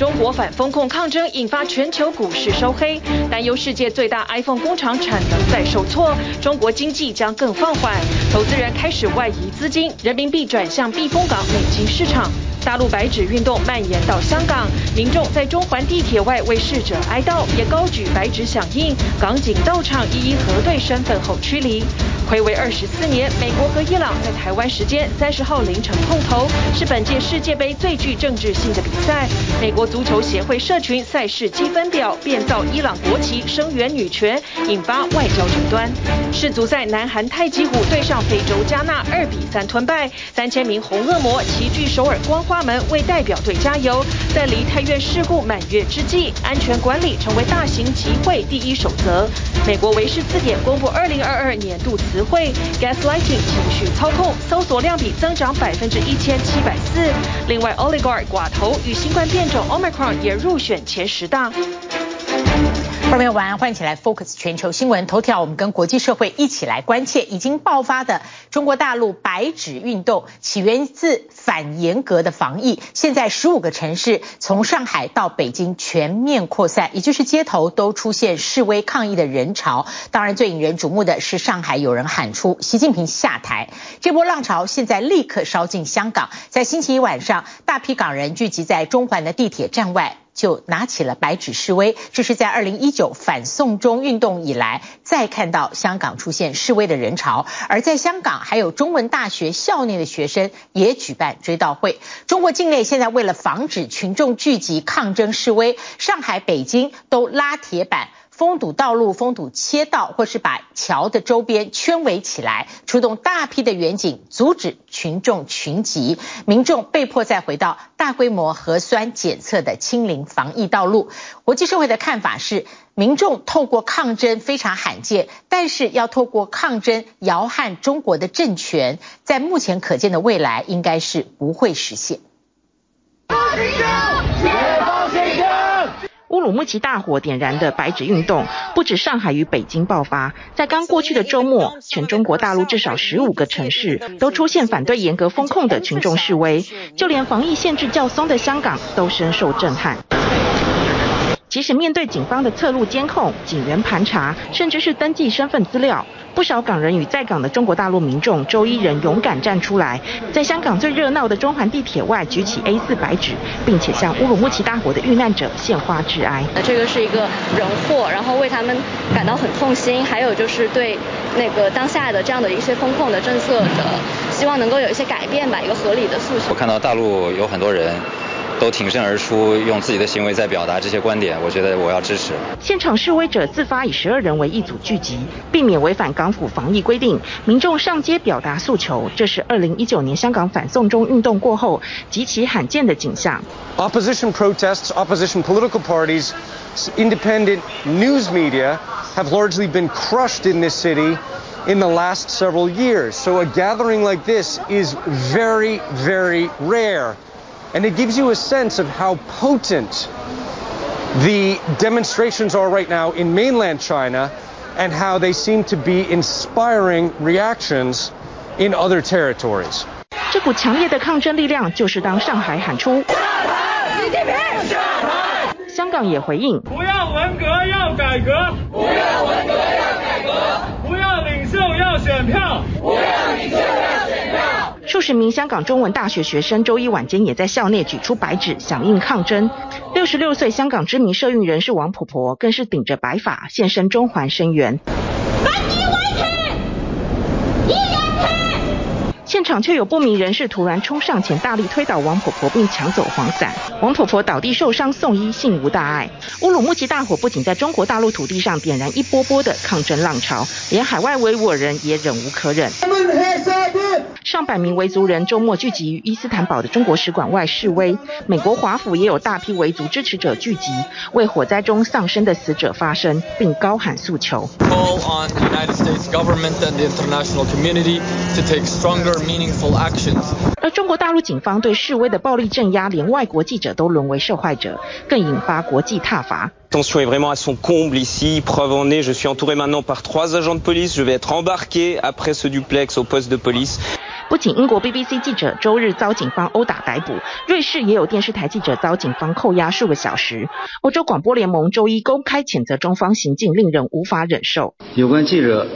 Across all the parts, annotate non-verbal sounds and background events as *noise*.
中国反封控抗争引发全球股市收黑，担忧世界最大 iPhone 工厂产能再受挫，中国经济将更放缓，投资人开始外移资金，人民币转向避风港美金市场。大陆白纸运动蔓延到香港，民众在中环地铁外为逝者哀悼，也高举白纸响应，港警到场一一核对身份后驱离。暌违二十四年，美国和伊朗在台湾时间三十号凌晨碰头，是本届世界杯最具政治性的比赛。美国足球协会社群赛事积分表变造伊朗国旗，声援女权，引发外交争端。世足赛南韩太极虎对上非洲加纳二比三吞败，三千名红恶魔齐聚首尔光花门为代表队加油。在离太院事故满月之际，安全管理成为大型集会第一守则。美国维氏字典公布二零二二年度词汇：gaslighting 情绪操控，搜索量比增长百分之一千七百四。另外，oligarch 寡头与新冠变种 Omicron 也入选前十大。朋友晚安，欢迎起来 Focus 全球新闻头条。我们跟国际社会一起来关切已经爆发的中国大陆白纸运动，起源自反严格的防疫。现在十五个城市，从上海到北京全面扩散，也就是街头都出现示威抗议的人潮。当然，最引人瞩目的是上海有人喊出习近平下台。这波浪潮现在立刻烧进香港，在星期一晚上，大批港人聚集在中环的地铁站外。就拿起了白纸示威，这是在二零一九反送中运动以来再看到香港出现示威的人潮。而在香港，还有中文大学校内的学生也举办追悼会。中国境内现在为了防止群众聚集抗争示威，上海、北京都拉铁板。封堵道路、封堵街道，或是把桥的周边圈围起来，出动大批的远警阻止群众群集，民众被迫再回到大规模核酸检测的清零防疫道路。国际社会的看法是，民众透过抗争非常罕见，但是要透过抗争摇撼中国的政权，在目前可见的未来，应该是不会实现。乌鲁木齐大火点燃的白纸运动，不止上海与北京爆发，在刚过去的周末，全中国大陆至少十五个城市都出现反对严格封控的群众示威，就连防疫限制较松的香港都深受震撼。即使面对警方的侧录监控、警员盘查，甚至是登记身份资料，不少港人与在港的中国大陆民众周一仍勇敢站出来，在香港最热闹的中环地铁外举起 A4 白纸，并且向乌鲁木齐大火的遇难者献花致哀。这个是一个人祸，然后为他们感到很痛心，还有就是对那个当下的这样的一些风控的政策的，希望能够有一些改变吧，一个合理的诉求。我看到大陆有很多人。都挺身而出，用自己的行为在表达这些观点，我觉得我要支持。现场示威者自发以十二人为一组聚集，避免违反港府防疫规定，民众上街表达诉求。这是二零一九年香港反送中运动过后极其罕见的景象。Opposition protests, opposition political parties, independent news media have largely been crushed in this city in the last several years. So a gathering like this is very, very rare. And it gives you a sense of how potent the demonstrations are right now in mainland China and how they seem to be inspiring reactions in other territories. 这股强烈的抗争力量，就是当上海喊出“下台，习近平下台”，香港也回应“不要文革，要改革；不要文革，要改革；不要领袖，要选票；不要领袖，要选票。” 数十名香港中文大学学生周一晚间也在校内举出白纸响应抗争。六十六岁香港知名社运人士王婆婆更是顶着白发现身中环声援。现场却有不明人士突然冲上前，大力推倒王婆婆，并抢走黄伞。王婆婆倒地受伤送医，幸无大碍。乌鲁木齐大火不仅在中国大陆土地上点燃一波波的抗争浪潮，连海外维吾尔人也忍无可忍。上百名维族人周末聚集于伊斯坦堡的中国使馆外示威。美国华府也有大批维族支持者聚集，为火灾中丧生的死者发声，并高喊诉求。而中国大陆警方对示威的暴力镇压，连外国记者都沦为受害者，更引发国际挞伐。不仅英国 BBC 记者周日遭警方殴打逮捕，瑞士也有电视台记者遭警方扣押数个小时。欧洲广播联盟周一公开谴责中方行径，令人无法忍受。有关记者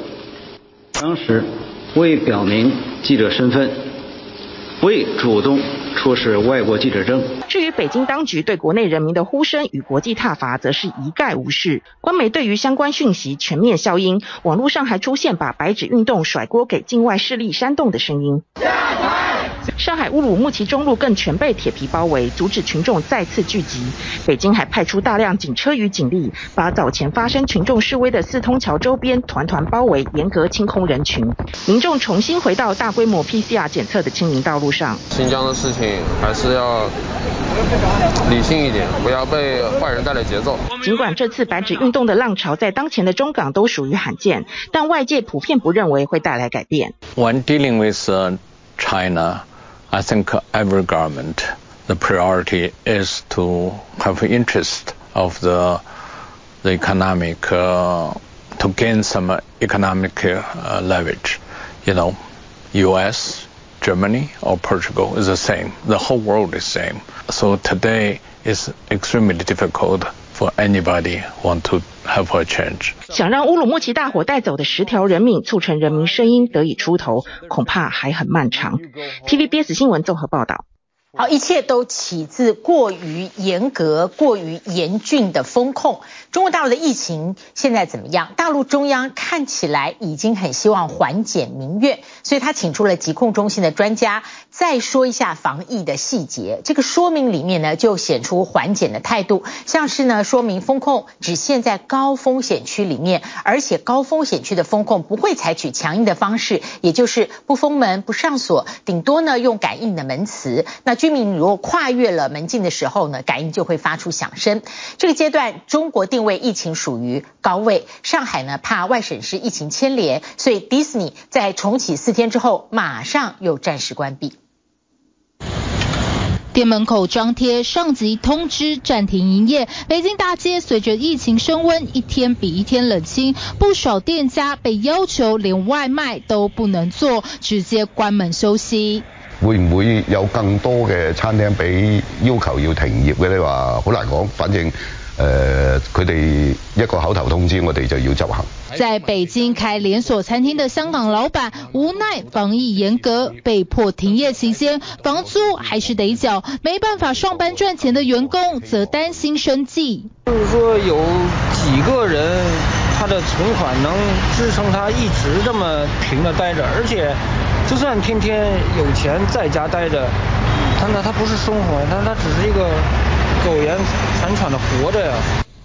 当时未表明记者身份，未主动出示外国记者证。至于北京当局对国内人民的呼声与国际挞伐，则是一概无视。官媒对于相关讯息全面消音，网络上还出现把白纸运动甩锅给境外势力煽动的声音。上海乌鲁木齐中路更全被铁皮包围，阻止群众再次聚集。北京还派出大量警车与警力，把早前发生群众示威的四通桥周边团团包围，严格清空人群。民众重新回到大规模 PCR 检测的清明道路上。新疆的事情还是要理性一点，不要被坏人带来节奏。尽管这次白纸运动的浪潮在当前的中港都属于罕见，但外界普遍不认为会带来改变。When dealing with China. I think every government, the priority is to have interest of the the economic uh, to gain some economic uh, leverage. You know, U.S., Germany, or Portugal is the same. The whole world is same. So today is extremely difficult for anybody want to have a change. 想让乌鲁木齐大火带走的十条人命，促成人民声音得以出头，恐怕还很漫长。TVBS 新闻综合报道。好，一切都起自过于严格、过于严峻的风控。中国大陆的疫情现在怎么样？大陆中央看起来已经很希望缓解民怨，所以他请出了疾控中心的专家，再说一下防疫的细节。这个说明里面呢，就显出缓解的态度，像是呢说明封控只限在高风险区里面，而且高风险区的封控不会采取强硬的方式，也就是不封门、不上锁，顶多呢用感应的门磁。那居民如果跨越了门禁的时候呢，感应就会发出响声。这个阶段，中国定位疫情属于高位。上海呢，怕外省市疫情牵连，所以迪士尼在重启四天之后，马上又暂时关闭。店门口张贴上级通知暂停营业。北京大街随着疫情升温，一天比一天冷清，不少店家被要求连外卖都不能做，直接关门休息。会唔会有更多嘅餐厅俾要求要停业嘅？你话好难讲，反正诶佢哋一个口头通知，我哋就要执行。在北京开连锁餐厅的香港老板无奈防疫严格，被迫停业期间房租还是得缴，没办法上班赚钱的员工则担心生计。就是说有几个人他的存款能支撑他一直这么平的待着，而且。就算天天有钱在家待着，他那他不是生活，他他只是一个苟延残喘的活着呀。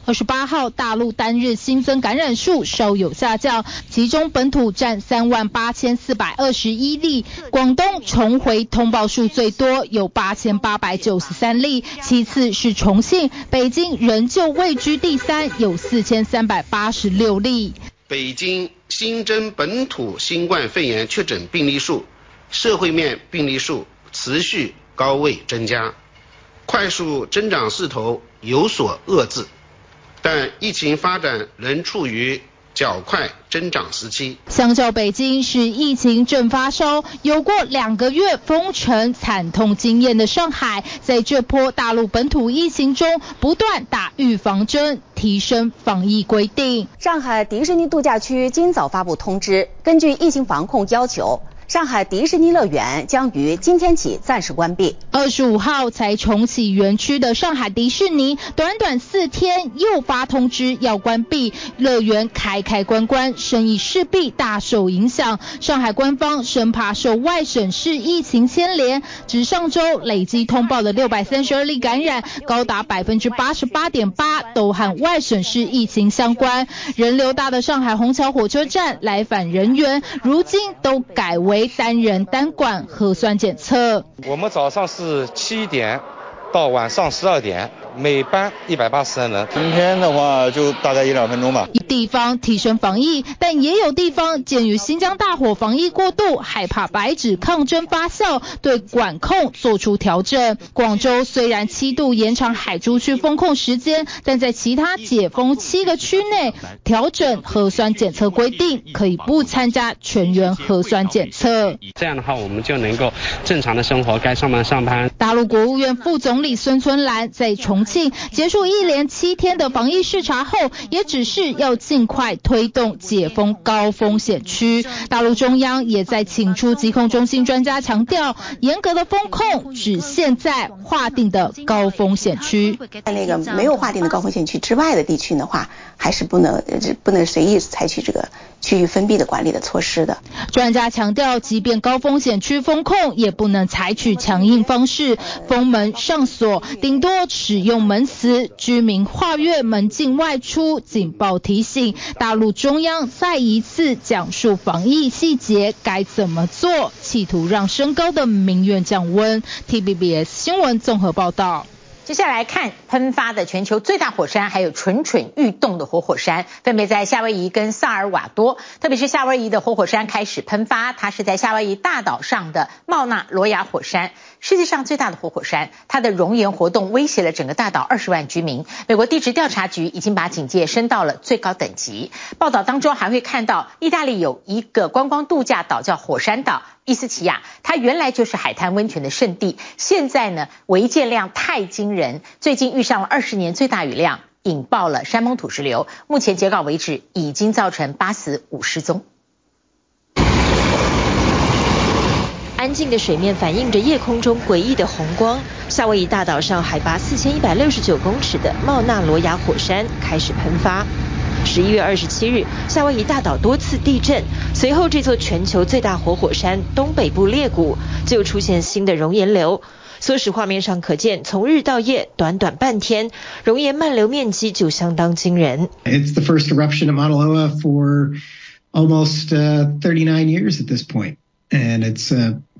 二十八号，大陆单日新增感染数稍有下降，其中本土占三万八千四百二十一例，广东重回通报数最多，有八千八百九十三例，其次是重庆，北京仍旧位居第三，有四千三百八十六例。北京新增本土新冠肺炎确诊病例数、社会面病例数持续高位增加，快速增长势头有所遏制，但疫情发展仍处于较快增长时期。相较北京是疫情正发烧，有过两个月封城惨痛经验的上海，在这波大陆本土疫情中不断打预防针，提升防疫规定。上海迪士尼度假区今早发布通知，根据疫情防控要求。上海迪士尼乐园将于今天起暂时关闭。二十五号才重启园区的上海迪士尼，短短四天又发通知要关闭，乐园开开关关，生意势必大受影响。上海官方生怕受外省市疫情牵连，只上周累计通报的六百三十二例感染，高达百分之八十八点八都和外省市疫情相关。人流大的上海虹桥火车站来返人员，如今都改为为单人单管核酸检测。我们早上是七点到晚上十二点，每班一百八十人。今天的话就大概一两分钟吧。地方提升防疫，但也有地方鉴于新疆大火防疫过度，害怕白纸抗争发酵，对管控做出调整。广州虽然七度延长海珠区封控时间，但在其他解封七个区内调整核酸检测规定，可以不参加全员核酸检测。这样的话，我们就能够正常的生活，该上班上班。大陆国务院副总理孙春兰在重庆结束一连七天的防疫视察后，也只是要尽快推动解封高风险区。大陆中央也在请出疾控中心专家强调，严格的风控只限在划定的高风险区。在那个没有划定的高风险区之外的地区的话，还是不能不能随意采取这个区域封闭的管理的措施的。专家强调，即便高风险区封控，也不能采取强硬方式，封门上锁，顶多使用门磁，居民跨越门禁外出，警报提醒。大陆中央再一次讲述防疫细节该怎么做，企图让升高的民怨降温。T B B S 新闻综合报道。接下来看喷发的全球最大火山，还有蠢蠢欲动的活火山，分别在夏威夷跟萨尔瓦多。特别是夏威夷的活火山开始喷发，它是在夏威夷大岛上的茂纳罗亚火山，世界上最大的活火山。它的熔岩活动威胁了整个大岛二十万居民。美国地质调查局已经把警戒升到了最高等级。报道当中还会看到，意大利有一个观光度假岛叫火山岛。伊斯奇亚，它原来就是海滩温泉的圣地，现在呢，违建量太惊人，最近遇上了二十年最大雨量，引爆了山崩土石流。目前截稿为止，已经造成八死五失踪。安静的水面反映着夜空中诡异的红光。夏威夷大岛上海拔四千一百六十九公尺的茂纳罗亚火山开始喷发。十一月二十七日，夏威夷大岛多次地震，随后这座全球最大活火山东北部裂谷就出现新的熔岩流。缩时画面上可见，从日到夜，短短半天，熔岩漫流面积就相当惊人。It's the first eruption of Mauna Loa for almost uh, 39 years at this point, and it's uh,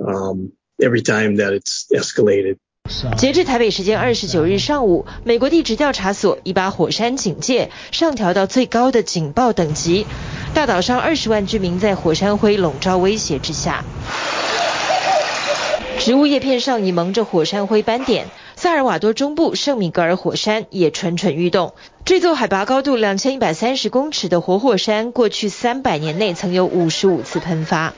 Um, every time that it's escalated. 截至台北时间二十九日上午，美国地质调查所已把火山警戒上调到最高的警报等级。大岛上二十万居民在火山灰笼罩威胁之下，植物叶片上已蒙着火山灰斑点。萨尔瓦多中部圣米格尔火山也蠢蠢欲动。这座海拔高度两千一百三十公尺的活火山，过去三百年内曾有五十五次喷发。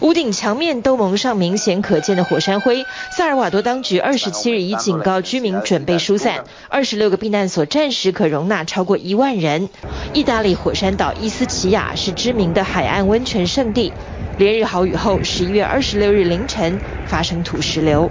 屋顶墙面都蒙上明显可见的火山灰。萨尔瓦多当局二十七日已警告居民准备疏散，二十六个避难所暂时可容纳超过一万人。意大利火山岛伊斯奇亚是知名的海岸温泉胜地，连日豪雨后，十一月二十六日凌晨发生土石流。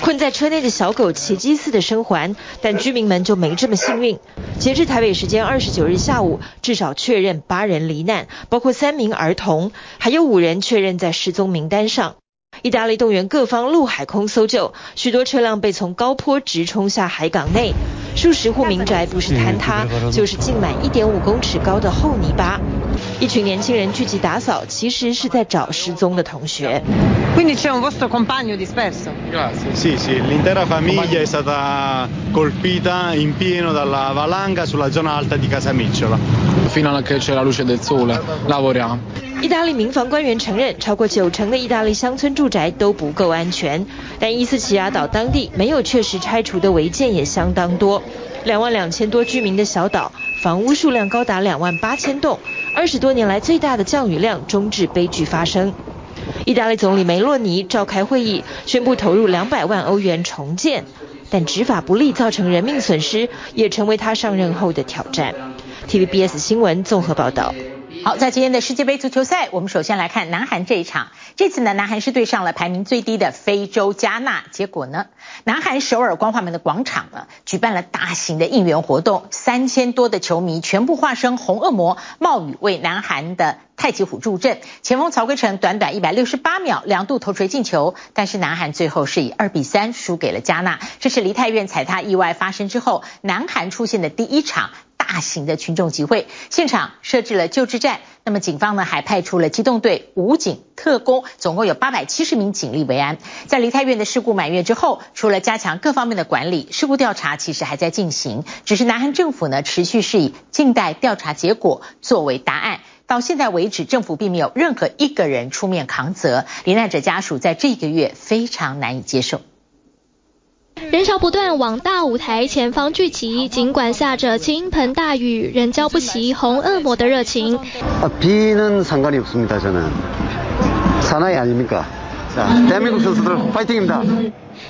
困在车内的小狗奇迹似的生还，但居民们就没这么幸运。截至台北时间二十九日下午，至少确认八人罹难，包括三名儿童，还有五人确认在失踪名单上。意大利动员各方陆海空搜救，许多车辆被从高坡直冲下海港内，数十户民宅不是坍塌，就是浸满一点五公尺高的厚泥巴。一群年轻人聚集打扫，其实是在找失踪的同学。Quindi c'è un vostro compagno disperso? Grazie. Sì, sì, l'intera famiglia è stata colpita in pieno dalla valanga sulla zona alta di Casamicciola. Fino a che c'è la luce del sole, lavoriamo. 意大利民防官员承认，超过九成的意大利乡村住宅都不够安全，但伊斯奇亚岛当地没有确实拆除的违建也相当多。两万两千多居民的小岛，房屋数量高达两万八千栋，二十多年来最大的降雨量终致悲剧发生。意大利总理梅洛尼召开会议，宣布投入两百万欧元重建。但执法不力造成人命损失，也成为他上任后的挑战。TVBS 新闻综合报道。好，在今天的世界杯足球赛，我们首先来看南韩这一场。这次呢，南韩是对上了排名最低的非洲加纳。结果呢，南韩首尔光化门的广场呢，举办了大型的应援活动，三千多的球迷全部化身红恶魔，冒雨为南韩的太极虎助阵。前锋曹圭成短短一百六十八秒两度头锤进球，但是南韩最后是以二比三输给了加纳。这是梨泰院踩踏意外发生之后，南韩出现的第一场。大型的群众集会，现场设置了救治站。那么警方呢，还派出了机动队、武警、特工，总共有八百七十名警力维安。在梨泰院的事故满月之后，除了加强各方面的管理，事故调查其实还在进行。只是南韩政府呢，持续是以静待调查结果作为答案。到现在为止，政府并没有任何一个人出面扛责，罹难者家属在这个月非常难以接受。人潮不断往大舞台前方聚集，尽管下着倾盆大雨，仍浇不熄红恶魔的热情。啊，비는상관이없습니다，저는사나이아닙니까자대한민국선수들파이팅입니다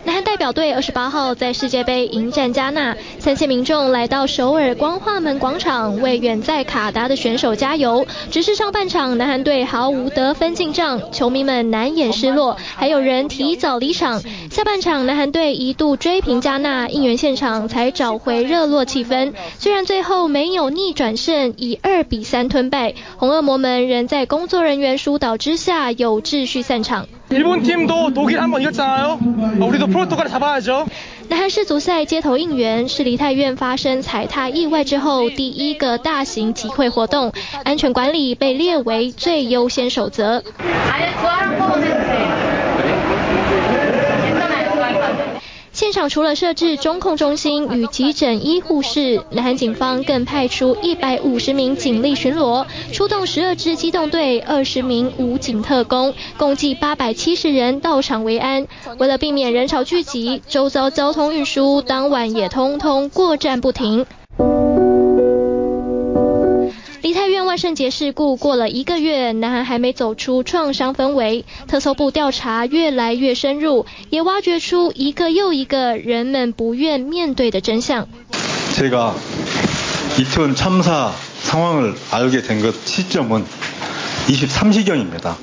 南韩代表队二十八号在世界杯迎战加纳，三千民众来到首尔光化门广场为远在卡达的选手加油。只是上半场南韩队毫无得分进账，球迷们难掩失落，还有人提早离场。下半场南韩队一度追平加纳，应援现场才找回热络气氛。虽然最后没有逆转胜，以二比三吞败，红恶魔们仍在工作人员疏导之下有秩序散场。日本팀도독일한번이겼잖아요 우리도 포르투갈잡아야죠 南韩世足赛街头应援是梨泰院发生踩踏意外之后第一个大型集会活动，安全管理被列为最优先守则。 现场除了设置中控中心与急诊医护室，南韩警方更派出一百五十名警力巡逻，出动十二支机动队、二十名武警特工，共计八百七十人到场维安。为了避免人潮聚集，周遭交通运输当晚也通通过站不停。梨泰院万圣节事故过了一个月，南韩还没走出创伤氛围。特搜部调查越来越深入，也挖掘出一个又一个人们不愿面对的真相。제가이태원참사상황을알게된것시점은23시경입니다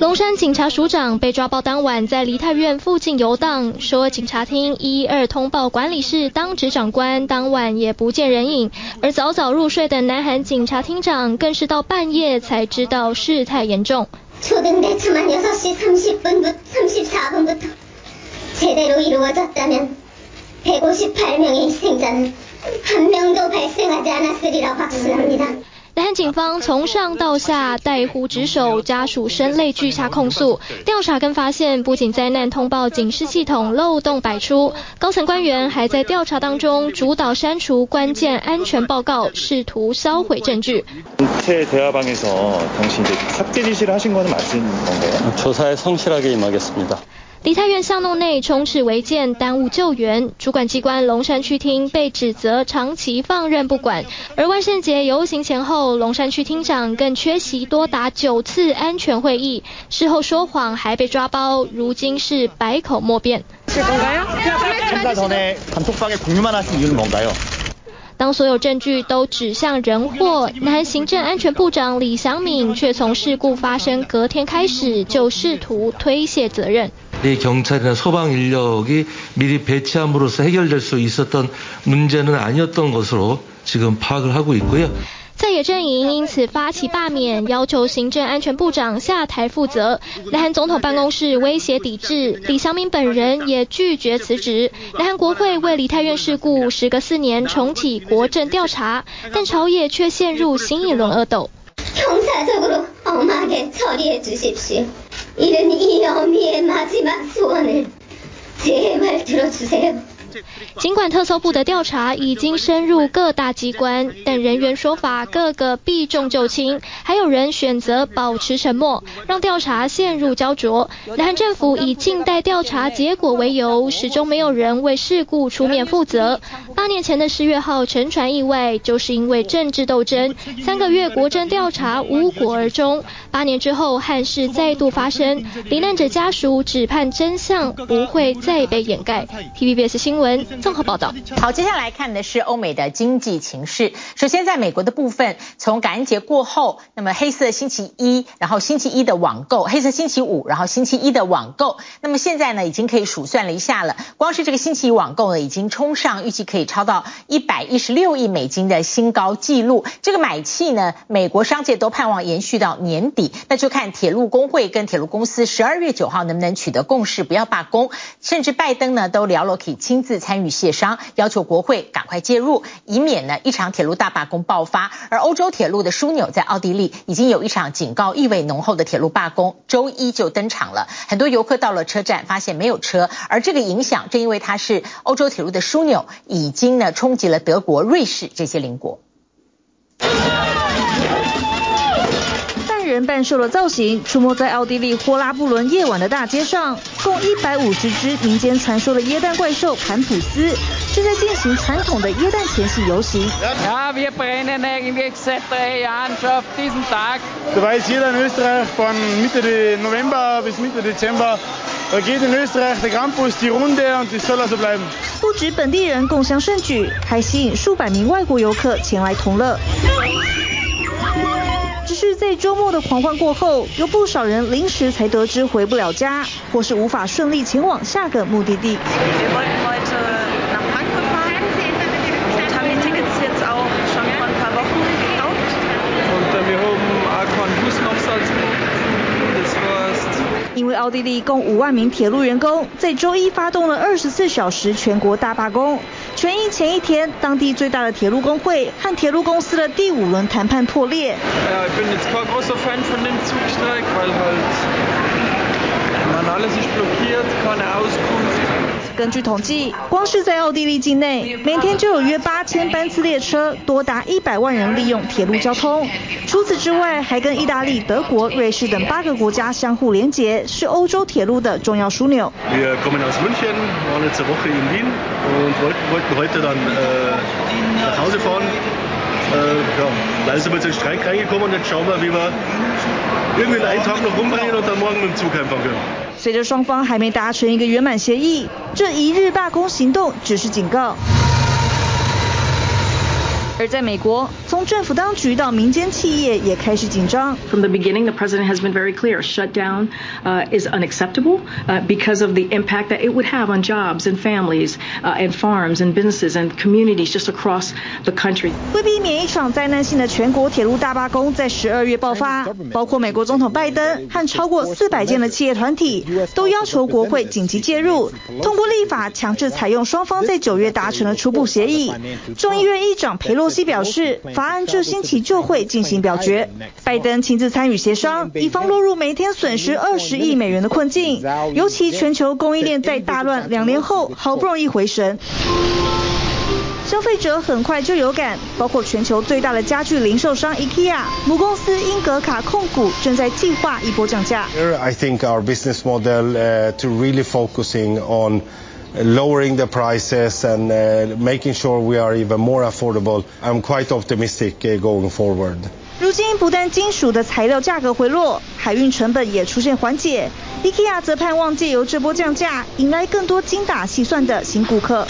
龙山警察署长被抓包当晚，在梨泰院附近游荡。首尔警察厅一一二通报管理室当值长官，当晚也不见人影。而早早入睡的南韩警察厅长，更是到半夜才知道事态严重。초등 대처만6시30分부34分부터제대로이루어졌다면158명의희생자는한명도발생하지않았으리라 확신합니다 南韩警方从上到下带呼职守，家属声泪俱下控诉。调查跟发现，不仅灾难通报警示系统漏洞百出，高层官员还在调查当中主导删除关键安全报告，试图销毁证据。梨泰院巷弄内充斥违建耽误救援。主管机关龙山区厅被指责长期放任不管。而万圣节游行前后龙山区厅长更缺席多达九次安全会议事后说谎还被抓包如今是百口莫辩。当所有证据都指向人祸南行政安全部长李祥敏却从事故发生隔天开始就试图推卸责任。이 경찰이나 소방 인력이 미리 배치함으로써 해결될 수 있었던 문제는 아니었던 것으로 지금 파악을 하고 있고요. 在野阵营因此发起罢免，要求行政安全部长下台负责。南韩总统办公室威胁抵制，李祥敏本人也拒绝辞职。南韩国会为梨泰院事故时隔四年重启国政调查，但朝野却陷入新一轮恶斗。 이른 이 어미의 마지막 소원을 제발 들어주세요. 尽管特搜部的调查已经深入各大机关，但人员说法个个避重就轻，还有人选择保持沉默，让调查陷入焦灼。南韩政府以静待调查结果为由，始终没有人为事故出面负责。八年前的十月号沉船意外，就是因为政治斗争，三个月国政调查无果而终。八年之后，憾事再度发生，罹难者家属只盼真相不会再被掩盖。TVBS 新综合报道。好，接下来看的是欧美的经济情势。首先，在美国的部分，从感恩节过后，那么黑色星期一，然后星期一的网购，黑色星期五，然后星期一的网购，那么现在呢，已经可以数算了一下了，光是这个星期一网购呢，已经冲上，预计可以超到一百一十六亿美金的新高纪录。这个买气呢，美国商界都盼望延续到年底，那就看铁路工会跟铁路公司十二月九号能不能取得共识，不要罢工，甚至拜登呢都聊了可以亲自参与协商，要求国会赶快介入，以免呢一场铁路大罢工爆发。而欧洲铁路的枢纽在奥地利，已经有一场警告意味浓厚的铁路罢工，周一就登场了。很多游客到了车站，发现没有车，而这个影响正因为它是欧洲铁路的枢纽，已经呢冲击了德国、瑞士这些邻国。半人半兽的造型出没在奥地利霍拉布伦夜晚的大街上，共一百五十只民间传说的椰蛋怪兽盘普斯正在进行传统的椰蛋前夕游行。不止本地人共襄盛举，还吸引数百名外国游客前来同乐。只是在周末的狂欢过后，有不少人临时才得知回不了家，或是无法顺利前往下个目的地。因为奥地利共五万名铁路员工在周一发动了二十四小时全国大罢工，全因前一天当地最大的铁路工会和铁路公司的第五轮谈判破裂。根据统计，光是在奥地利境内，每天就有约八千班次列车，多达一百万人利用铁路交通。除此之外，还跟意大利、德国、瑞士等八个国家相互连接，是欧洲铁路的重要枢纽。随着双方还没达成一个圆满协议，这一日罢工行动只是警告。而在美国，从政府当局到民间企业也开始紧张。From the beginning, the president has been very clear: shutdown, uh, is unacceptable, uh, because of the impact that it would have on jobs and families, uh, and farms and businesses and communities just across the country. 为避免一场灾难性的全国铁路大罢工在十二月爆发，包括美国总统拜登和超过四百件的企业团体都要求国会紧急介入，通过立法强制采用双方在九月达成的初步协议。众议院议长佩洛西表示，法案这星期就会进行表决。拜登亲自参与协商，以防落入每天损失二十亿美元的困境。尤其全球供应链在大乱两年后，好不容易回神，消费者很快就有感。包括全球最大的家具零售商 IKEA，母公司英格卡控股正在计划一波降价。I think our business model really focusing on lowering the prices and making sure we are even more affordable. I'm quite optimistic going forward. 如今不但金属的材料价格回落，海运成本也出现缓解。IKEA 则盼望借由这波降价，迎来更多精打细算的新顾客。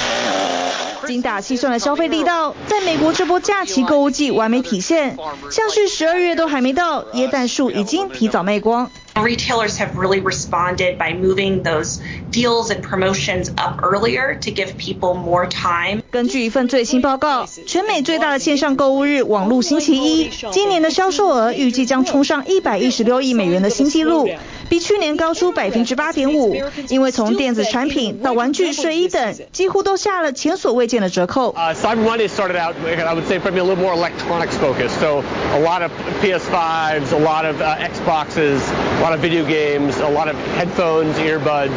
精打细算的消费力道，在美国这波假期购物季完美体现。像是十二月都还没到，椰蛋树已经提早卖光。Retailers have really responded by moving those deals and promotions up earlier to give people more time. 根据一份最新报告，全美最大的线上购物日网路星期一，今年的销售额预计将冲上一百一十六亿美元的新纪录， 比去年高出百分之八点五。因为从电子产品到玩具、睡衣等，几乎都下了前所未见的折扣。Uh, Cyber Monday started out, I would say, probably a little more electronics focused. So a lot of PS5s, a lot of uh, Xboxes. A lot of video games, a lot of headphones, earbuds.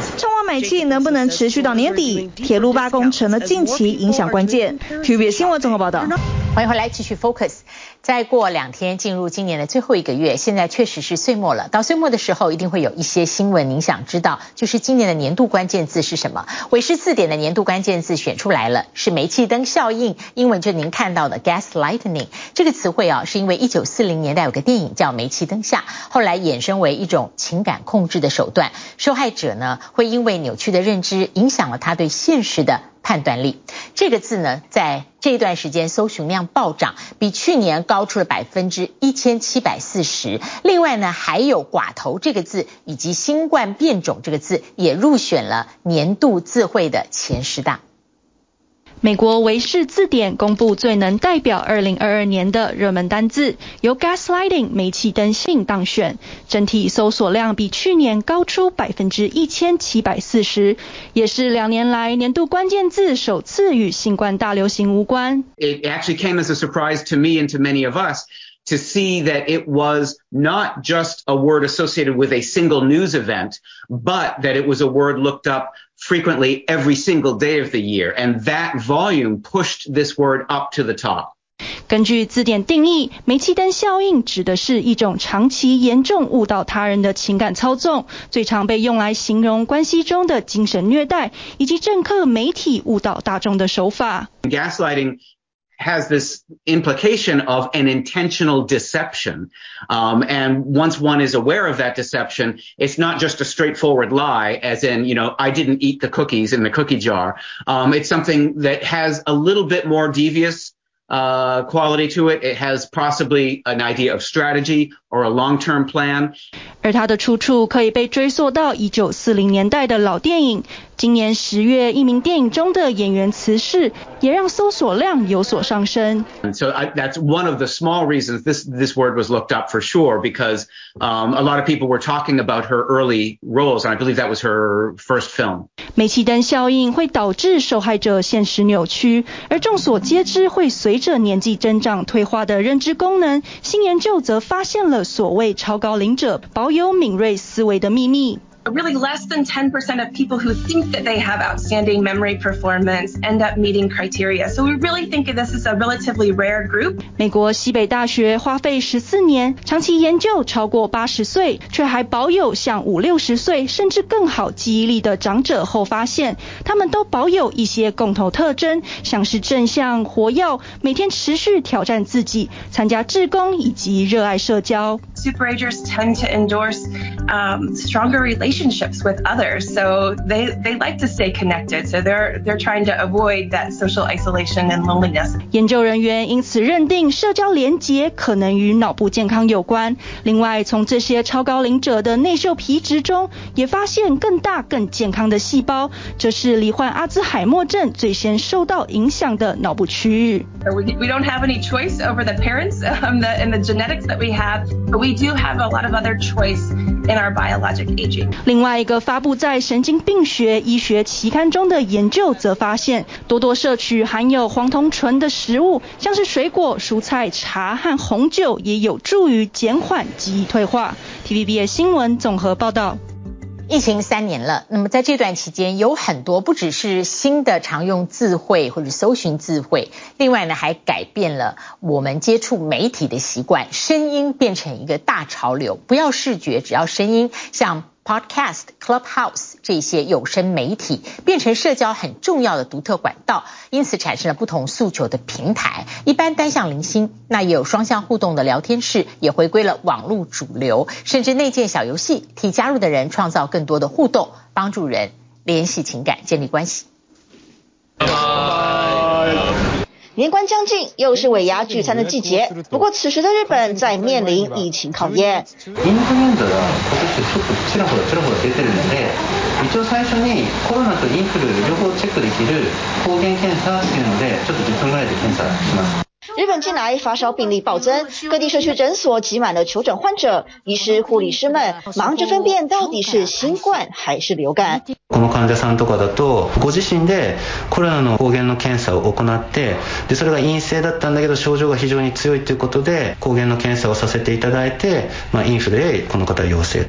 买气能不能持续到年底？铁路罢工成了近期影响关键。TVB 新闻综合报道。欢迎回来继续 Focus。再过两天进入今年的最后一个月，现在确实是岁末了。到岁末的时候，一定会有一些新闻，您想知道，就是今年的年度关键字是什么？韦氏字典的年度关键字选出来了，是煤气灯效应，英文就您看到的 gaslighting 这个词汇啊，是因为一九四零年代有个电影叫《煤气灯下》，后来衍生为一种情感控制的手段，受害者呢会因为扭曲的认知，影响了他对现实的判断力。这个字呢，在这段时间搜寻量暴涨，比去年高出了百分之一千七百四十。另外呢，还有“寡头”这个字以及“新冠变种”这个字也入选了年度字汇的前十大。美国韦氏字典公布最能代表2022年的热门单字，由 gaslighting 煤气灯性当选，整体搜索量比去年高出百分之一千七百四十，也是两年来年度关键字首次与新冠大流行无关。It actually came as a surprise to me and to many of us to see that it was not just a word associated with a single news event, but that it was a word looked up frequently every single day of the year. And that volume pushed this word up to the top. 根据字典定义，煤气灯效应指的是一种长期严重误导他人的情感操纵，最常被用来形容关系中的精神虐待，以及政客媒体误导大众的手法。Gaslighting has this implication of an intentional deception. Um, and once one is aware of that deception, it's not just a straightforward lie, as in, you know, I didn't eat the cookies in the cookie jar. Um, it's something that has a little bit more devious uh, quality to it. It has possibly an idea of strategy or a long-term plan. 而它的出处可以被追溯到一九四零年代的老电影。 今年十月，一名电影中的演员辞世，也让搜索量有所上升。So I, that's one of the small reasons this this word was looked up for sure, because um, a lot of people were talking about her early roles, and I believe that was her first film. 煤气灯效应会导致受害者现实扭曲，而众所皆知会随着年纪增长退化的认知功能。新研究则发现了所谓超高龄者保有敏锐思维的秘密。Really less than 10% of people who think that they have outstanding memory performance end up meeting criteria. So we really think this is a relatively rare group. 美国西北大学花费十四年，长期研究超过八十岁却还保有像五六十岁甚至更好记忆力的长者后，发现他们都保有一些共同特征，像是正向、活跃、每天持续挑战自己、参加志工以及热爱社交。Superagers tend to endorse um, stronger relationships with others, so they they like to stay connected. So they're they're trying to avoid that social isolation and loneliness. 研究人员因此认定社交连结可能与脑部健康有关。另外，从这些超高龄者的内嗅皮质中，也发现更大、更健康的细胞，这是罹患阿兹海默症最先受到影响的脑部区域。We we don't have any choice over the parents *laughs* um, the, and the genetics that we have, but we do have a lot of other choice in our biologic aging. 另外一个发布在《神经病学医学期刊》中的研究则发现，多多摄取含有黄酮醇的食物，像是水果、蔬菜、茶和红酒，也有助于减缓记忆退化。TVBS 新闻综合报道。疫情三年了，那么在这段期间，有很多不只是新的常用字汇或者搜寻字汇，另外呢，还改变了我们接触媒体的习惯，声音变成一个大潮流，不要视觉，只要声音，像。Podcast、Clubhouse 这些有声媒体变成社交很重要的独特管道，因此产生了不同诉求的平台。一般单向零星，那也有双向互动的聊天室，也回归了网络主流。甚至内建小游戏，替加入的人创造更多的互动，帮助人联系情感，建立关系。年关将近，又是尾牙聚餐的季节。不过，此时的日本在面临疫情考验。ちらほらちらほら出てるので一応最初にコロナとインフル両方チェックできる抗原検査っていうのでちょっと10分ぐらいで検査します。日本近来发烧病例暴增，各地社区诊所挤满了求诊患者，医师、护理师们忙着分辨到底是新冠还是流感。この患者さんとかだと、ご自身でコロナの抗原の検査を行って、でそれが陰性だったんだけど症状が非常に強いということで、抗原の検査をさせていただいて、まあインフルでこの方陽性。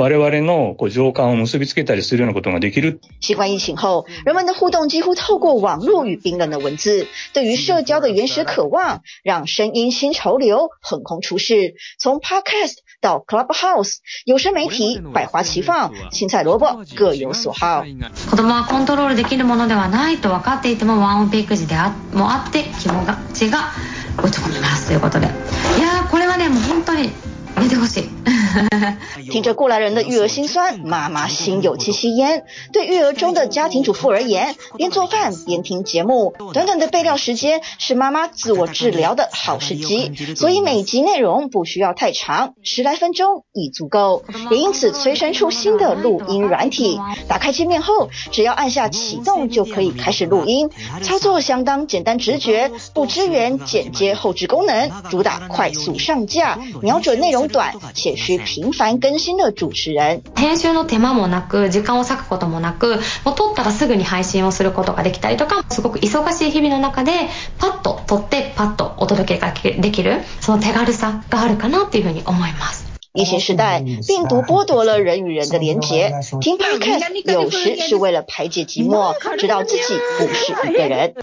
我々のこう情感を结びつけたりするようなことができる。新冠疫情后，人们的互动几乎透过网络与冰冷的文字，对于社交的原始渴望，让声音新潮流横空出世。从 Podcast 到 Clubhouse，有声媒体百花齐放，青菜萝卜各有所好。子供はコントロールできるものではないと分かっていても、ワンオペ育児であもあって気持ちが落ち込みますということで、いやーこれはねもう本当に。*laughs* 听着过来人的育儿心酸，妈妈心有戚戚焉。对育儿中的家庭主妇而言，边做饭边听节目，短短的备料时间是妈妈自我治疗的好时机。所以每集内容不需要太长，十来分钟已足够。也因此催生出新的录音软体，打开界面后，只要按下启动就可以开始录音。操作相当简单直觉，不支援剪接后置功能，主打快速上架，瞄准内容。短且需频繁更新的主持人，編集の手間もなく、時間を割くこともなく、もう撮ったらすぐに配信をすることができたりとか、すごく忙しい日々の中でパッと撮ってパッとお届けができる、その手軽さがあるかなっていうふうに思います。疫情时代，病毒剥夺了人与人的连结。听 Podcast 有时是为了排解寂寞，知道自己不是一个人。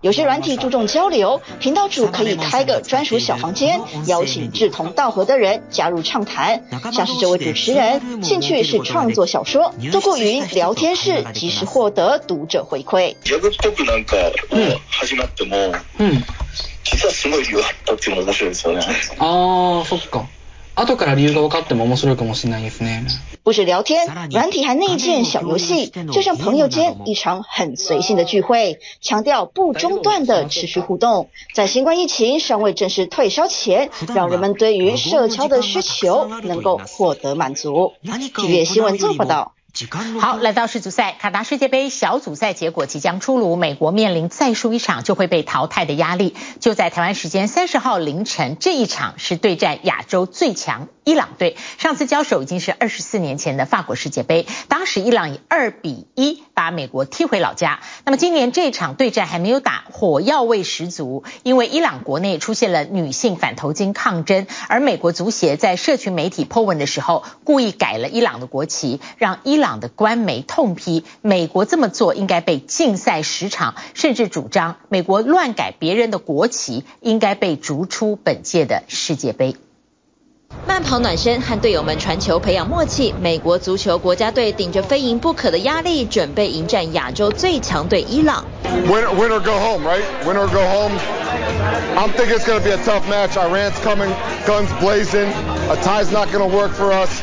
有些软体注重交流，频道主可以开个专属小房间，邀请志同道合的人加入畅谈。像是这位主持人，兴趣是创作小说，透过语音聊天室及时获得读者回馈。嗯。実はすごい理由があったっていうの面白いですよね。ああ、そっか。后から理由が分かっても面白いかもしれないですね。不止聊天，软体还内建小游戏，就像朋友间一场很随性的聚会，强调不中断的持续互动。在新冠疫情尚未正式退烧前，让人们对于社交的需求能够获得满足。体育新闻做报道。 好，来到世足赛，卡达世界杯小组赛结果即将出炉，美国面临再输一场就会被淘汰的压力。就在台湾时间三十号凌晨，这一场是对战亚洲最强伊朗队。上次交手已经是二十四年前的法国世界杯，当时伊朗以二比一把美国踢回老家。那么今年这场对战还没有打，火药味十足，因为伊朗国内出现了女性反头巾抗争，而美国足协在社群媒体 po 文的时候，故意改了伊朗的国旗，让伊朗。的官媒痛批美国这么做应该被禁赛十场，甚至主张美国乱改别人的国旗应该被逐出本届的世界杯。慢跑暖身和队友们传球培养默契，美国足球国家队顶着非赢不可的压力，准备迎战亚洲最强队伊朗。Winner, winner go home, right? Winner go home. I'm thinking it's going to be a tough match. Iran's coming, guns blazing. A tie's not going to work for us.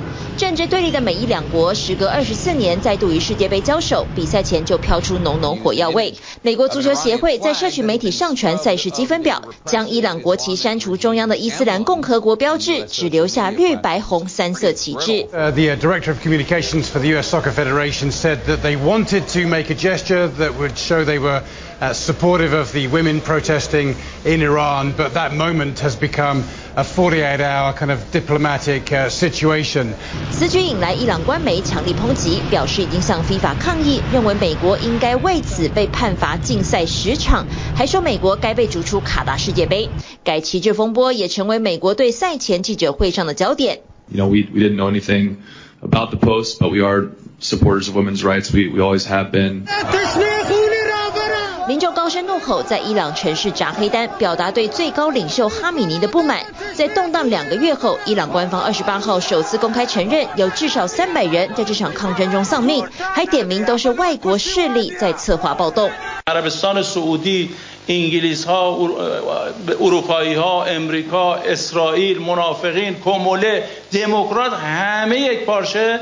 政治对立的美伊两国，时隔二十四年再度于世界杯交手，比赛前就飘出浓浓火药味。美国足球协会在社群媒体上传赛事积分表，将伊朗国旗删除中央的伊斯兰共和国标志，只留下绿白红三色旗帜。Uh, the director of communications for the U.S. Soccer Federation said that they wanted to make a gesture that would show they were uh, supportive of the women protesting in Iran, but that moment has become a 48-hour kind of diplomatic uh, situation. 此举引来伊朗官媒强力抨击，表示已经向 FIFA 抗议，认为美国应该为此被判罚禁赛十场，还说美国该被逐出卡达世界杯。改旗帜风波也成为美国队赛前记者会上的焦点。You know, we we didn't know anything about the post, but we are supporters of women's rights. We we always have been. 民众高声怒吼，在伊朗城市砸黑单，表达对最高领袖哈米尼的不满。在动荡两个月后，伊朗官方二十八号首次公开承认，有至少三百人在这场抗争中丧命，还点名都是外国势力在策划暴动。 عربستان سعودی انگلیس ها اروپایی ها امریکا اسرائیل منافقین کموله دموکرات همه یک پارچه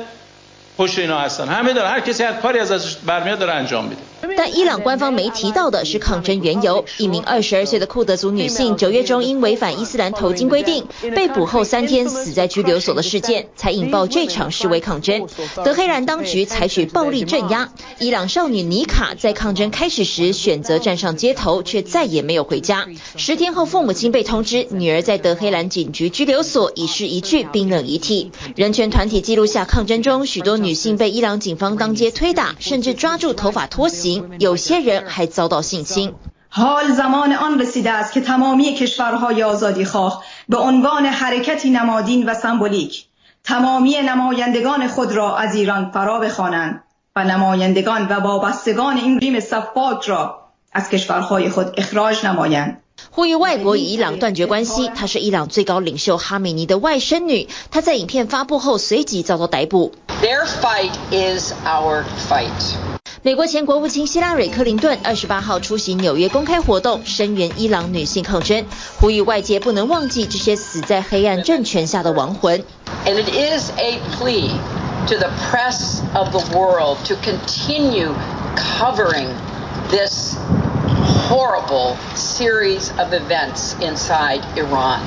پشت اینا هستن همه داره هر کسی هر کاری ازش برمیاد داره انجام میده 但伊朗官方没提到的是抗争缘由。一名二十二岁的库德族女性九月中因违反伊斯兰头巾规定被捕后三天死在拘留所的事件，才引爆这场示威抗争。德黑兰当局采取暴力镇压。伊朗少女尼卡在抗争开始时选择站上街头，却再也没有回家。十天后，父母亲被通知女儿在德黑兰警局拘留所已是一具冰冷遗体。人权团体记录下抗争中许多女性被伊朗警方当街推打，甚至抓住头发拖行。有些人还遭到性侵。حال زمان آن رسیده است که تمامی کشورهای آزادیخواه به عنوان حرکتی نمادین و سمبولیک تمامی نمایندگان خود را از ایران فرا بخوانند و نمایندگان و وابستگان این رژیم سفاک را از کشورهای خود اخراج نمایند呼吁外国与伊朗断绝关系。她是伊朗最高领袖哈梅尼的外甥女。她在影片发布后随即遭到逮捕。Their fight is our fight. 美国前国务卿希拉蕊·克林顿二十八号出席纽约公开活动，声援伊朗女性抗争，呼吁外界不能忘记这些死在黑暗政权下的亡魂。And it is a plea to the press of the world to continue covering this horrible series of events inside Iran.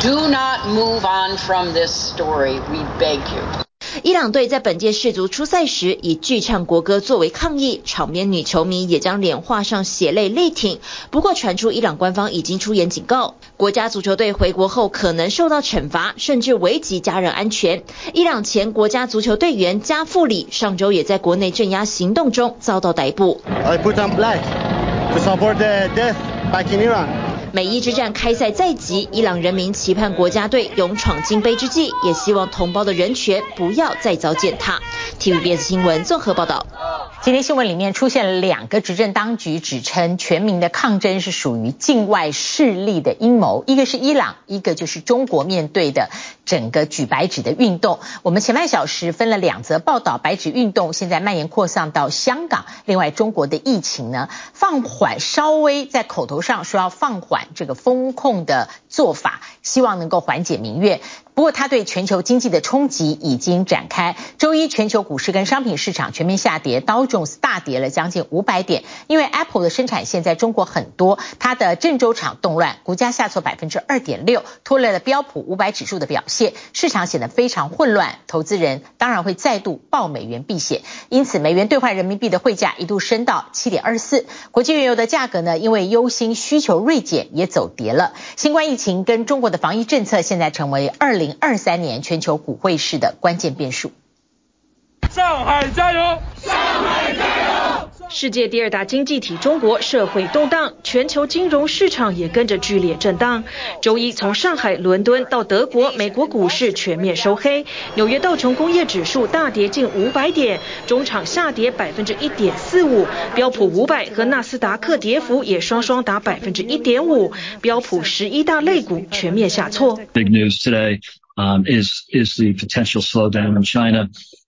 Do not move on from this story, we beg you. 伊朗队在本届世足出赛时以拒唱国歌作为抗议，场边女球迷也将脸画上血泪泪挺。不过传出伊朗官方已经出言警告，国家足球队回国后可能受到惩罚，甚至危及家人安全。伊朗前国家足球队员加富里上周也在国内镇压行动中遭到逮捕。I put on black to support the death back in Iran. 美伊之战开赛在即，伊朗人民期盼国家队勇闯金杯之际，也希望同胞的人权不要再遭践踏。TVBS 新闻综合报道。今天新闻里面出现了两个执政当局指称全民的抗争是属于境外势力的阴谋，一个是伊朗，一个就是中国面对的整个举白纸的运动。我们前半小时分了两则报道，白纸运动现在蔓延扩散到香港，另外中国的疫情呢放缓，稍微在口头上说要放缓这个封控的做法，希望能够缓解民怨。不过，它对全球经济的冲击已经展开。周一，全球股市跟商品市场全面下跌，道琼斯大跌了将近五百点。因为 Apple 的生产线在中国很多，它的郑州厂动乱，股价下挫百分之二点六，拖累了标普五百指数的表现。市场显得非常混乱，投资人当然会再度抱美元避险。因此，美元兑换人民币的汇价一度升到七点二四。国际原油的价格呢，因为忧心需求锐减，也走跌了。新冠疫情跟中国的防疫政策，现在成为二零。零二三年全球股汇市的关键变数。上海加油！上海加油！世界第二大经济体中国社会动荡，全球金融市场也跟着剧烈震荡。周一，从上海、伦敦到德国、美国股市全面收黑。纽约道琼工业指数大跌近五百点，中场下跌百分之一点四五。标普五百和纳斯达克跌幅也双双达百分之一点五。标普十一大类股全面下挫。Big news today. Is is the potential slowdown in China,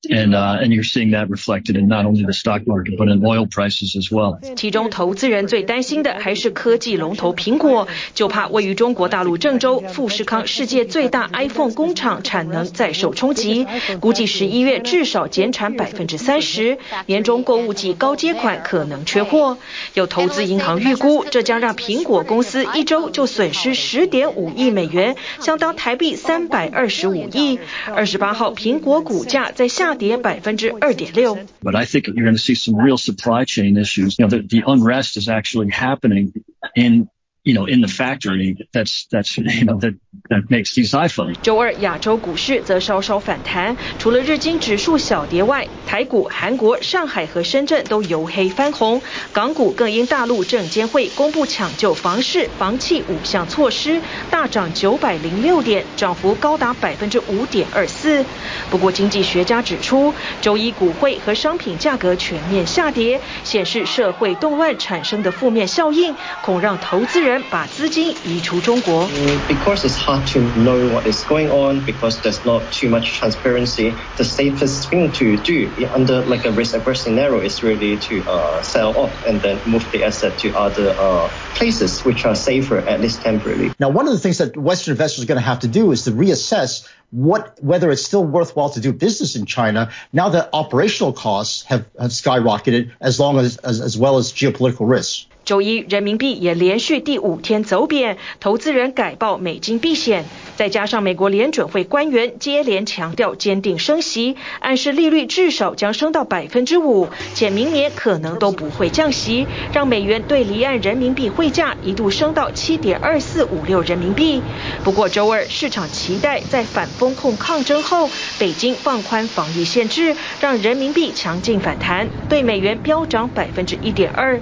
and uh, and you're seeing that reflected in not only the stock market but in oil prices as well. 其中，投资人最担心的还是科技龙头苹果，就怕位于中国大陆郑州富士康世界最大 iPhone 工厂产能再受冲击，估计十一月至少减产百分之三十，年终购物季高阶款可能缺货。有投资银行预估，这将让苹果公司一周就损失十点五亿美元，相当台币三百。二十五亿。二十八号，苹果股价在下跌百分之二点六。But I think you're going to see some real supply chain issues. You know, the, the unrest is actually happening in You know, in the factory, that's that's you know that that makes these iPhones. 周二亚洲股市则稍稍反弹，除了日经指数小跌外，台股、韩国、上海和深圳都由黑翻红，港股更因大陆证监会公布抢救房市、房企五项措施，大涨九百零六点，涨幅高达百分之五点二四。不过，经济学家指出，周一股汇和商品价格全面下跌，显示社会动乱产生的负面效应，恐让投资人。人把资金移出中国。Because it's hard to know what is going on, because there's not too much transparency, the safest thing to do under like a risk-averse scenario is really to uh, sell off and then move the asset to other uh, places which are safer, at least temporarily. Now, one of the things that Western investors are going to have to do is to reassess what whether it's still worthwhile to do business in China now that operational costs have, have skyrocketed as long as, as as well as geopolitical risks. 周一，人民币也连续第五天走贬，投资人改报美金避险。再加上美国联准会官员接连强调坚定升息，暗示利率至少将升到百分之五，且明年可能都不会降息，让美元对离岸人民币汇价一度升到七点二四五六人民币。不过周二市场期待在反风控抗争后，北京放宽防疫限制，让人民币强劲反弹，对美元飙涨百分之一点二。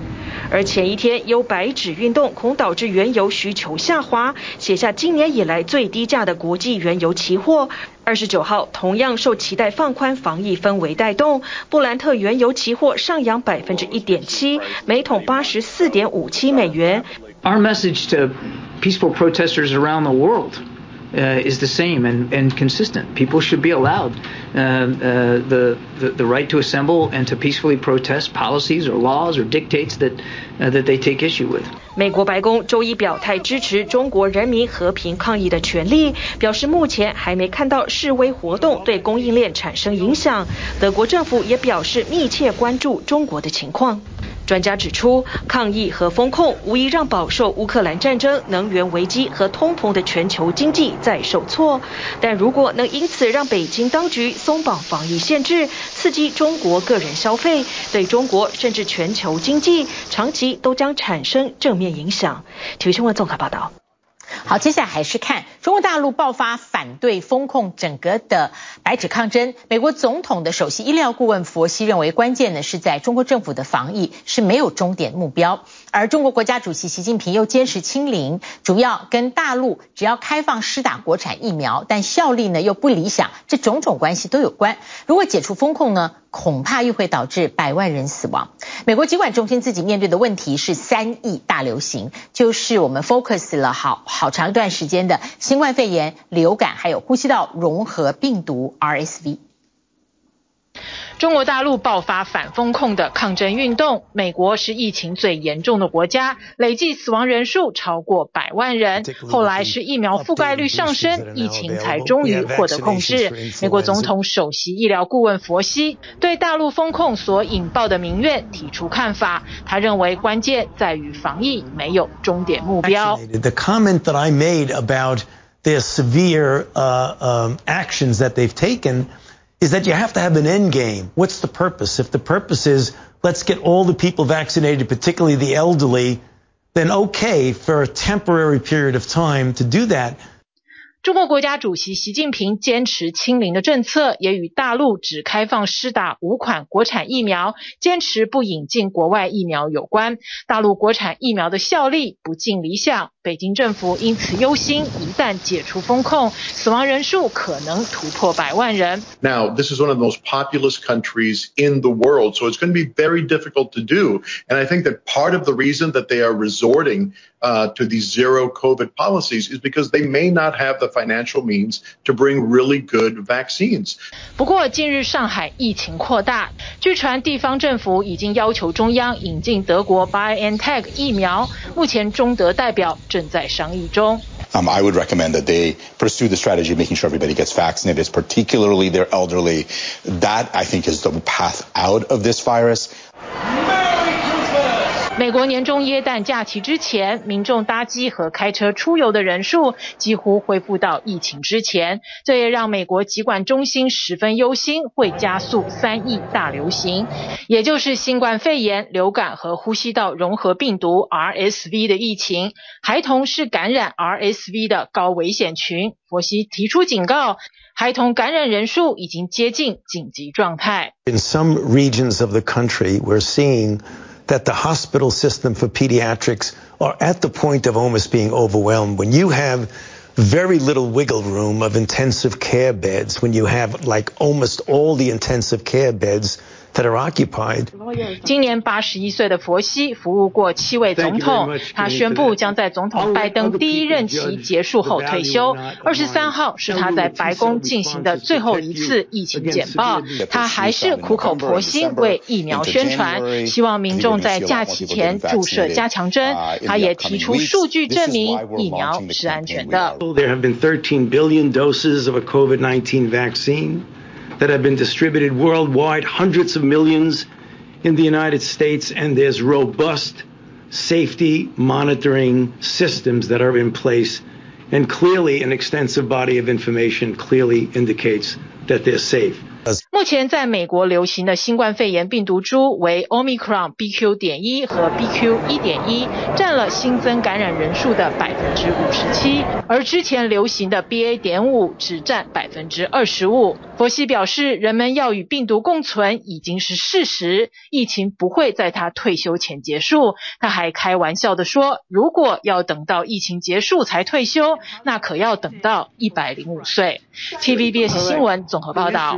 而前一天，由白纸运动恐导致原油需求下滑，写下今年以来最低价的国际原油期货。二十九号，同样受期待放宽防疫氛围带动，布兰特原油期货上扬百分之一点七，每桶八十四点五七美元。Our message to peaceful protesters around the world. Uh, is the same and, and consistent. People should be allowed uh, uh, the, the, the right to assemble and to peacefully protest policies or laws or dictates that that they take issue with. 美国白宫周一表态支持中国人民和平抗议的权利，表示目前还没看到示威活动对供应链产生影响。德国政府也表示密切关注中国的情况。专家指出，抗议和风控无疑让饱受乌克兰战争、能源危机和通膨的全球经济再受挫。但如果能因此让北京当局松绑防疫限制，刺激中国个人消费，对中国甚至全球经济长期都将产生正面影响。体育新闻综合报道。好，接下来还是看中国大陆爆发反对封控整个的白纸抗争。美国总统的首席医疗顾问佛西认为，关键呢是在中国政府的防疫是没有终点目标。而中国国家主席习近平又坚持清零，主要跟大陆只要开放施打国产疫苗，但效力呢又不理想，这种种关系都有关。如果解除封控呢，恐怕又会导致百万人死亡。美国疾管中心自己面对的问题是三亿大流行，就是我们 focus 了好好长一段时间的新冠肺炎、流感还有呼吸道融合病毒 RSV。中国大陆爆发反封控的抗争运动，美国是疫情最严重的国家，累计死亡人数超过百万人。后来是疫苗覆盖率上升，疫情才终于获得控制。美国总统首席医疗顾问佛西对大陆封控所引爆的民怨提出看法，他认为关键在于防疫没有终点目标。The comment that I made about their severe uh, actions that they've taken. is that you have to have an end game. What's the purpose? If the purpose is let's get all the people vaccinated, particularly the elderly, then okay for a temporary period of time to do that. 中国国家主席习近平坚持清零的政策，也与大陆只开放施打五款国产疫苗，坚持不引进国外疫苗有关。大陆国产疫苗的效力不尽理想， 北京政府因此忧心，一旦解除封控，死亡人数可能突破百万人。Now, this is one of the most populous countries in the world, so it's going to be very difficult to do. And I think that part of the reason that they are resorting uh, to these zero COVID policies is because they may not have the financial means to bring really good vaccines. 不过，近日上海疫情扩大，据传地方政府已经要求中央引进德国 BioNTech 疫苗，目前中德代表 正在商议中。Um, I would recommend that they pursue the strategy of making sure everybody gets vaccinated, particularly their elderly. That, I think, is the path out of this virus. 美国年终耶诞假期之前，民众搭机和开车出游的人数几乎恢复到疫情之前，这也让美国疾管中心十分忧心，会加速三亿大流行，也就是新冠肺炎、流感和呼吸道融合病毒 RSV 的疫情。孩童是感染 RSV 的高危险群，佛西提出警告，孩童感染人数已经接近紧急状态。In some regions of the country, we're seeing that the hospital system for pediatrics are at the point of almost being overwhelmed. When you have very little wiggle room of intensive care beds when you have like almost all the intensive care beds that are occupied. 今年八十一岁的佛西服务过七位总统，他宣布将在总统拜登第一任期结束后退休。二十三号是他在白宫进行的最后一次疫情简报，他还是苦口婆心为疫苗宣传，希望民众在假期前注射加强针。他也提出数据证明疫苗是安全的。There have been 13 billion doses of a COVID-19 vaccine. That have been distributed worldwide, hundreds of millions in the United States, and there's robust safety monitoring systems that are in place. And clearly, an extensive body of information clearly indicates that they're safe. 目前在美国流行的新冠肺炎病毒株为 Omicron BQ. 点一和 BQ. 一点一，占了新增感染人数的百分之五十七，而之前流行的 BA. 点五只占百分之二十五。佛西表示，人们要与病毒共存已经是事实，疫情不会在他退休前结束。他还开玩笑的说，如果要等到疫情结束才退休，那可要等到一百零五岁。TVBS 新闻综合报道。